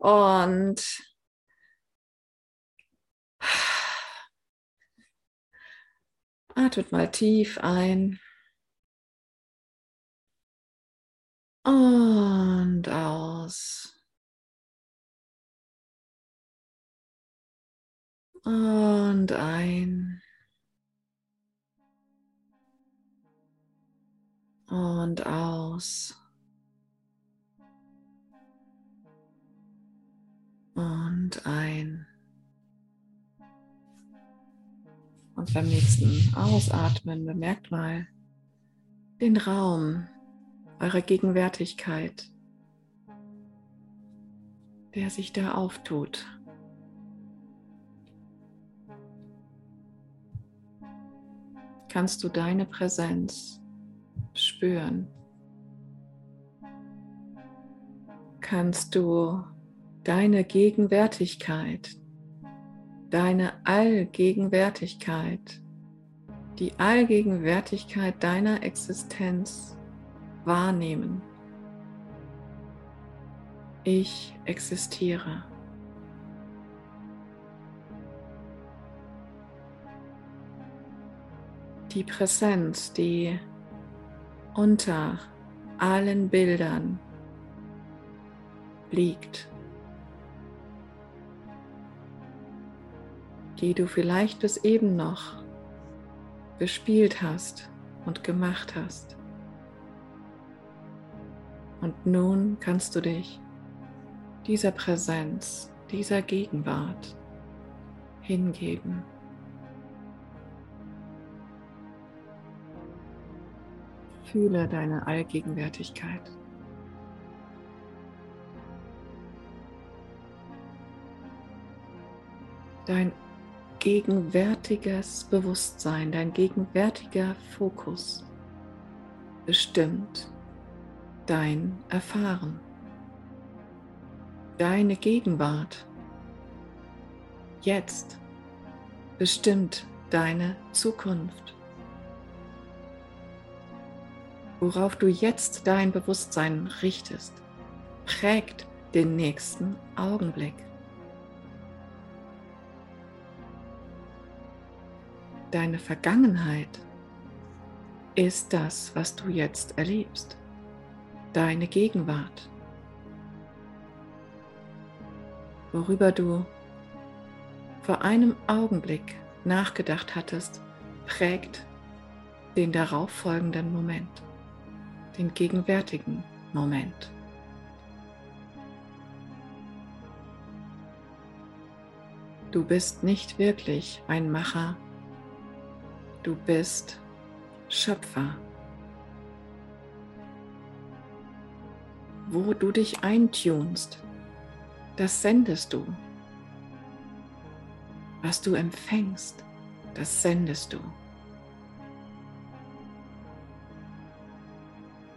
Und atmet mal tief ein. Und aus. Und ein. Und aus. Und ein. Und beim nächsten Ausatmen bemerkt mal den Raum, eurer Gegenwärtigkeit, der sich da auftut. Kannst du deine Präsenz spüren? Kannst du deine Gegenwärtigkeit, deine Allgegenwärtigkeit, die Allgegenwärtigkeit deiner Existenz wahrnehmen. Ich existiere. Die Präsenz, die unter allen Bildern liegt, die du vielleicht bis eben noch bespielt hast und gemacht hast. Und nun kannst du dich dieser Präsenz, dieser Gegenwart hingeben. Fühle deine Allgegenwärtigkeit. Dein gegenwärtiges Bewusstsein, dein gegenwärtiger Fokus bestimmt dein Erfahren, deine Gegenwart. Jetzt bestimmt deine Zukunft. Worauf du jetzt dein Bewusstsein richtest, prägt den nächsten Augenblick. Deine Vergangenheit ist das, was du jetzt erlebst deine Gegenwart, worüber du vor einem Augenblick nachgedacht hattest, prägt den darauffolgenden Moment, den gegenwärtigen Moment. Du bist nicht wirklich ein Macher, du bist Schöpfer. wo du dich eintunst, das sendest du. Was du empfängst, das sendest du.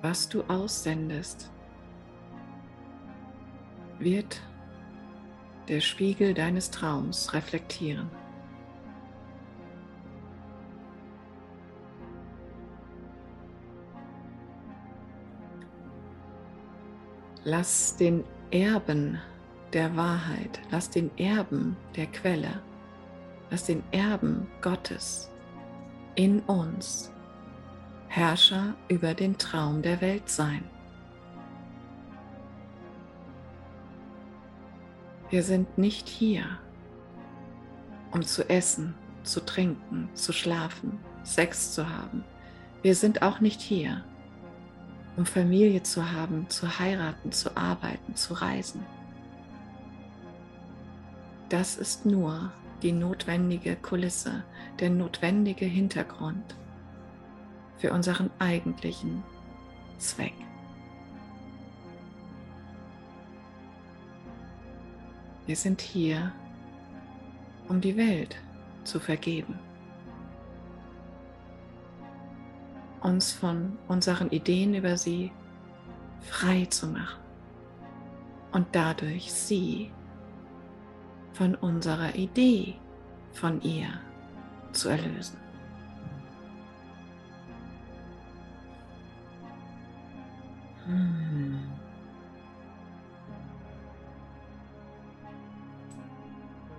Was du aussendest, wird der Spiegel deines Traums reflektieren. Lass den Erben der Wahrheit, lass den Erben der Quelle, lass den Erben Gottes in uns Herrscher über den Traum der Welt sein. Wir sind nicht hier, um zu essen, zu trinken, zu schlafen, Sex zu haben. Wir sind auch nicht hier, um Familie zu haben, zu heiraten, zu arbeiten, zu reisen. Das ist nur die notwendige Kulisse, der notwendige Hintergrund für unseren eigentlichen Zweck. Wir sind hier, um die Welt zu vergeben. Uns von unseren Ideen über sie frei zu machen und dadurch sie von unserer Idee von ihr zu erlösen. Hm.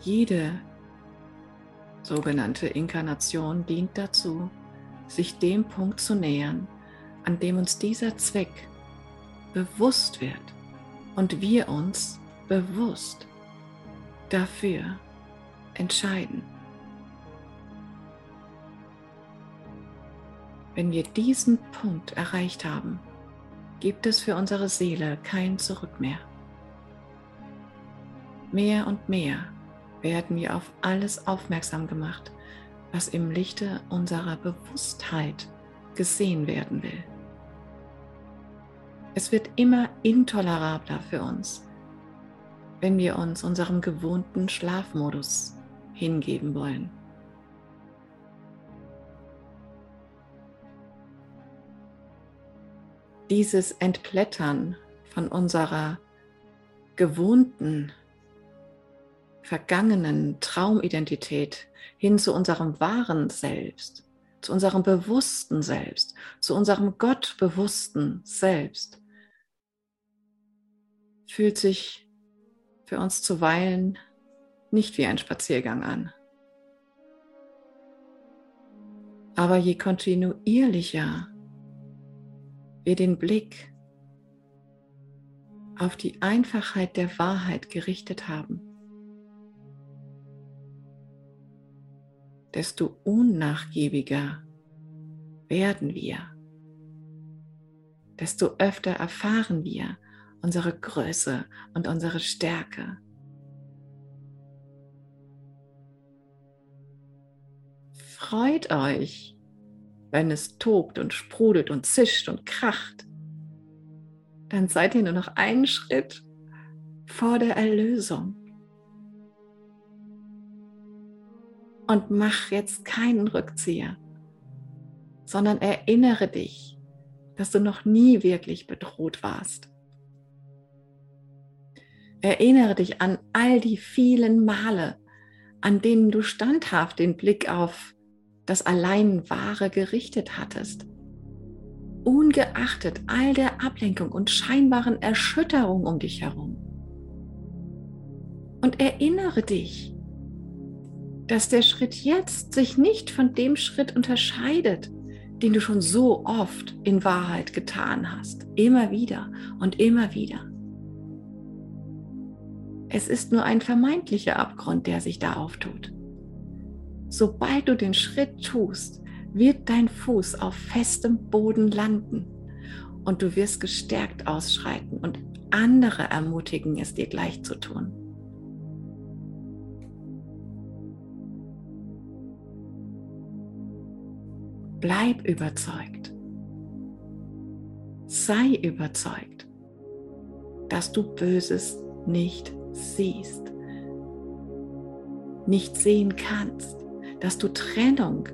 Jede sogenannte Inkarnation dient dazu, sich dem Punkt zu nähern, an dem uns dieser Zweck bewusst wird und wir uns bewusst dafür entscheiden. Wenn wir diesen Punkt erreicht haben, gibt es für unsere Seele kein Zurück mehr. Mehr und mehr werden wir auf alles aufmerksam gemacht, was im Lichte unserer Bewusstheit gesehen werden will. Es wird immer intolerabler für uns, wenn wir uns unserem gewohnten Schlafmodus hingeben wollen. Dieses Entblättern von unserer gewohnten, vergangenen Traumidentität hin zu unserem wahren Selbst, zu unserem bewussten Selbst, zu unserem gottbewussten Selbst, fühlt sich für uns zuweilen nicht wie ein Spaziergang an. Aber je kontinuierlicher wir den Blick auf die Einfachheit der Wahrheit gerichtet haben, desto unnachgiebiger werden wir, desto öfter erfahren wir unsere Größe und unsere Stärke. Freut euch, wenn es tobt und sprudelt und zischt und kracht. Dann seid ihr nur noch einen Schritt vor der Erlösung. Und mach jetzt keinen Rückzieher, sondern erinnere dich, dass du noch nie wirklich bedroht warst. Erinnere dich an all die vielen Male, an denen du standhaft den Blick auf das allein Wahre gerichtet hattest. Ungeachtet all der Ablenkung und scheinbaren Erschütterung um dich herum. Und erinnere dich, dass der Schritt jetzt sich nicht von dem Schritt unterscheidet, den du schon so oft in Wahrheit getan hast. Immer wieder und immer wieder. Es ist nur ein vermeintlicher Abgrund, der sich da auftut. Sobald du den Schritt tust, wird dein Fuß auf festem Boden landen und du wirst gestärkt ausschreiten und andere ermutigen, es dir gleich zu tun. Bleib überzeugt. Sei überzeugt, dass du Böses nicht siehst, nicht sehen kannst, dass du Trennung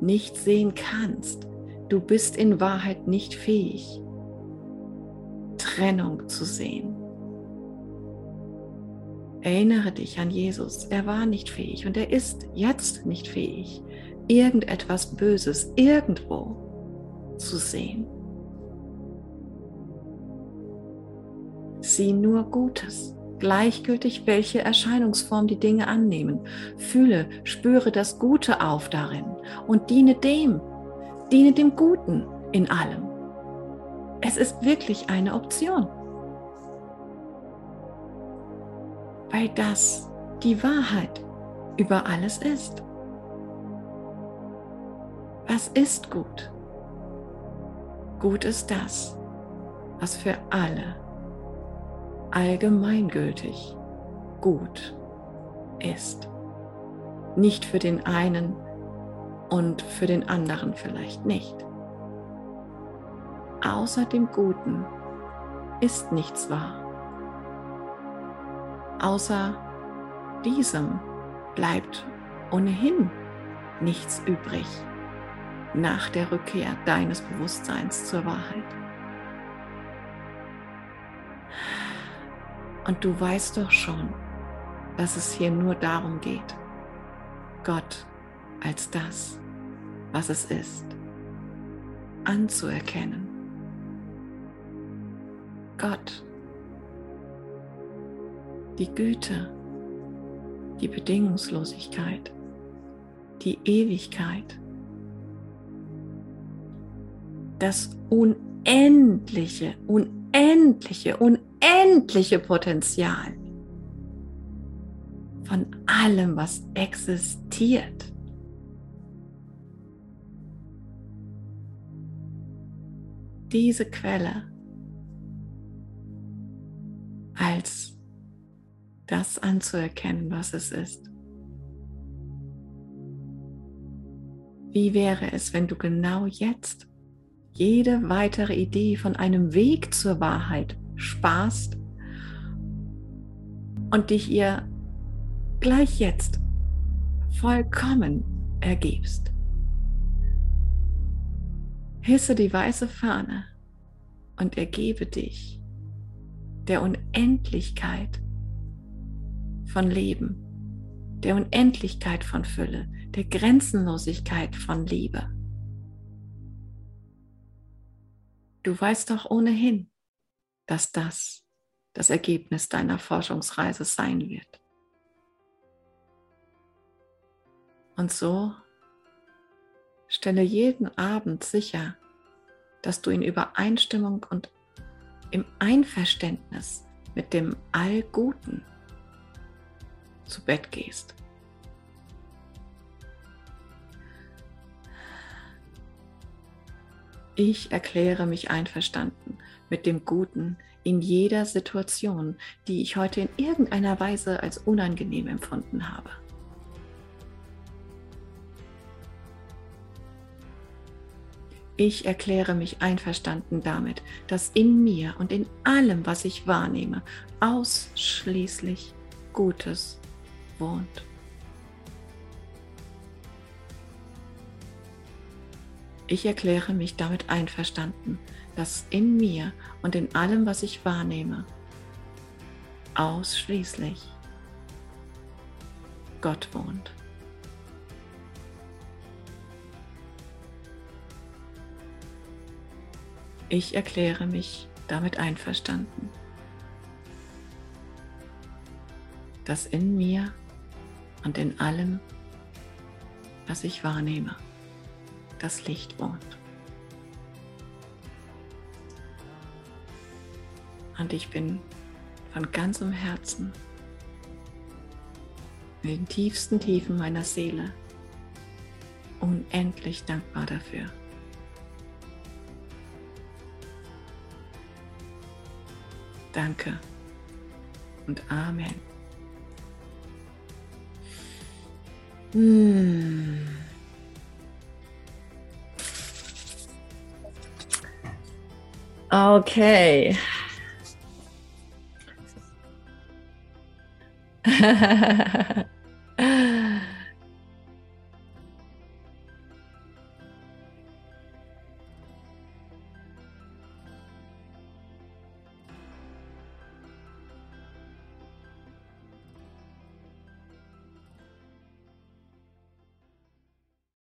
nicht sehen kannst. Du bist in Wahrheit nicht fähig, Trennung zu sehen. Erinnere dich an Jesus. Er war nicht fähig und er ist jetzt nicht fähig, irgendetwas Böses irgendwo zu sehen. Sieh nur Gutes gleichgültig, welche Erscheinungsform die Dinge annehmen. Fühle, spüre das Gute auf darin und diene dem, diene dem Guten in allem. Es ist wirklich eine Option. Weil das die Wahrheit über alles ist. Was ist gut? Gut ist das, was für alle allgemeingültig gut ist. Nicht für den einen und für den anderen vielleicht nicht. Außer dem Guten ist nichts wahr. Außer diesem bleibt ohnehin nichts übrig nach der Rückkehr deines Bewusstseins zur Wahrheit. Und du weißt doch schon, dass es hier nur darum geht, Gott als das, was es ist, anzuerkennen. Gott, die Güte, die Bedingungslosigkeit, die Ewigkeit, das unendliche, unendliche, unendliche Potenzial von allem, was existiert. Diese Quelle als das anzuerkennen, was es ist. Wie wäre es, wenn du genau jetzt jede weitere Idee von einem Weg zur Wahrheit sparst und dich ihr gleich jetzt vollkommen ergibst? Hisse die weiße Fahne und ergebe dich der Unendlichkeit von Leben, der Unendlichkeit von Fülle, der Grenzenlosigkeit von Liebe. Du weißt doch ohnehin, dass das das Ergebnis deiner Forschungsreise sein wird. Und so stelle jeden Abend sicher, dass du in Übereinstimmung und im Einverständnis mit dem Allguten zu Bett gehst. Ich erkläre mich einverstanden mit dem Guten in jeder Situation, die ich heute in irgendeiner Weise als unangenehm empfunden habe. Ich erkläre mich einverstanden damit, dass in mir und in allem, was ich wahrnehme, ausschließlich Gutes wohnt. Ich erkläre mich damit einverstanden, dass in mir und in allem, was ich wahrnehme, ausschließlich Gott wohnt. Ich erkläre mich damit einverstanden, dass in mir und in allem, was ich wahrnehme, das Licht wohnt. Und ich bin von ganzem Herzen in den tiefsten Tiefen meiner Seele unendlich dankbar dafür. Danke und Amen. Hm. Okay.